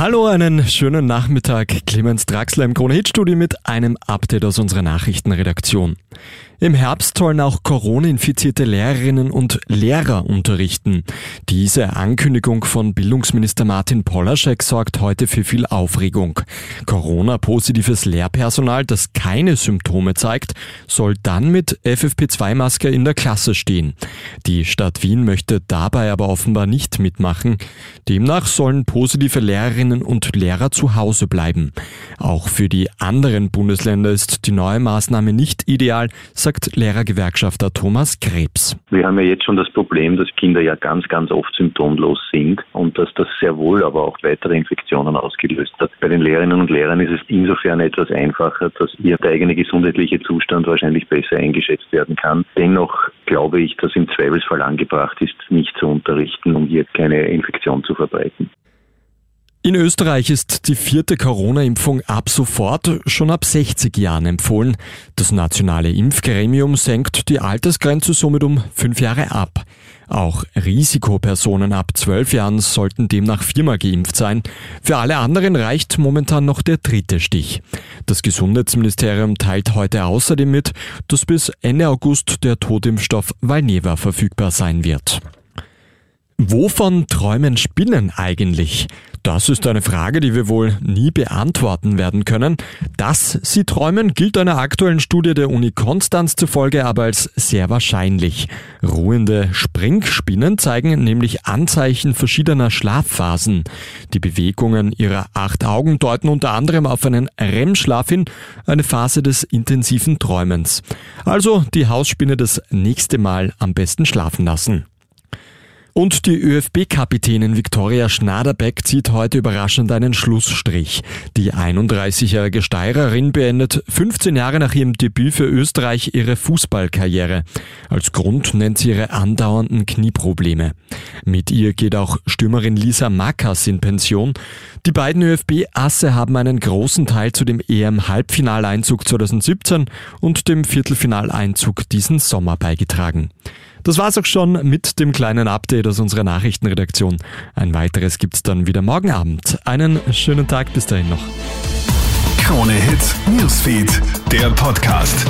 Hallo, einen schönen Nachmittag. Clemens Draxler im Krone-Hit-Studio mit einem Update aus unserer Nachrichtenredaktion. Im Herbst sollen auch Corona-infizierte Lehrerinnen und Lehrer unterrichten. Diese Ankündigung von Bildungsminister Martin Polaschek sorgt heute für viel Aufregung. Corona-positives Lehrpersonal, das keine Symptome zeigt, soll dann mit FFP2-Maske in der Klasse stehen. Die Stadt Wien möchte dabei aber offenbar nicht mitmachen. Demnach sollen positive Lehrerinnen und Lehrer zu Hause bleiben. Auch für die anderen Bundesländer ist die neue Maßnahme nicht ideal, sagt Lehrergewerkschafter Thomas Krebs. Wir haben ja jetzt schon das Problem, dass Kinder ja ganz, ganz oft symptomlos sind und dass das sehr wohl aber auch weitere Infektionen ausgelöst hat. Bei den Lehrerinnen und Lehrern ist es insofern etwas einfacher, dass ihr der eigene gesundheitliche Zustand wahrscheinlich besser eingeschätzt werden kann. Dennoch glaube ich, dass im Zweifelsfall angebracht ist, nicht zu unterrichten, um hier keine Infektion zu verbreiten. In Österreich ist die vierte Corona-Impfung ab sofort schon ab 60 Jahren empfohlen. Das nationale Impfgremium senkt die Altersgrenze somit um fünf Jahre ab. Auch Risikopersonen ab zwölf Jahren sollten demnach viermal geimpft sein. Für alle anderen reicht momentan noch der dritte Stich. Das Gesundheitsministerium teilt heute außerdem mit, dass bis Ende August der Totimpfstoff Valneva verfügbar sein wird. Wovon träumen Spinnen eigentlich? Das ist eine Frage, die wir wohl nie beantworten werden können. Dass sie träumen, gilt einer aktuellen Studie der Uni Konstanz zufolge aber als sehr wahrscheinlich. Ruhende Springspinnen zeigen nämlich Anzeichen verschiedener Schlafphasen. Die Bewegungen ihrer acht Augen deuten unter anderem auf einen REM-Schlaf hin, eine Phase des intensiven Träumens. Also die Hausspinne das nächste Mal am besten schlafen lassen. Und die ÖFB-Kapitänin Viktoria Schnaderbeck zieht heute überraschend einen Schlussstrich. Die 31-jährige Steirerin beendet 15 Jahre nach ihrem Debüt für Österreich ihre Fußballkarriere. Als Grund nennt sie ihre andauernden Knieprobleme. Mit ihr geht auch Stürmerin Lisa Makas in Pension. Die beiden ÖFB-Asse haben einen großen Teil zu dem EM-Halbfinaleinzug 2017 und dem Viertelfinaleinzug diesen Sommer beigetragen. Das war's auch schon mit dem kleinen Update aus unserer Nachrichtenredaktion. Ein weiteres gibt's dann wieder morgen Abend. Einen schönen Tag bis dahin noch. Krone Hits, Newsfeed, der Podcast.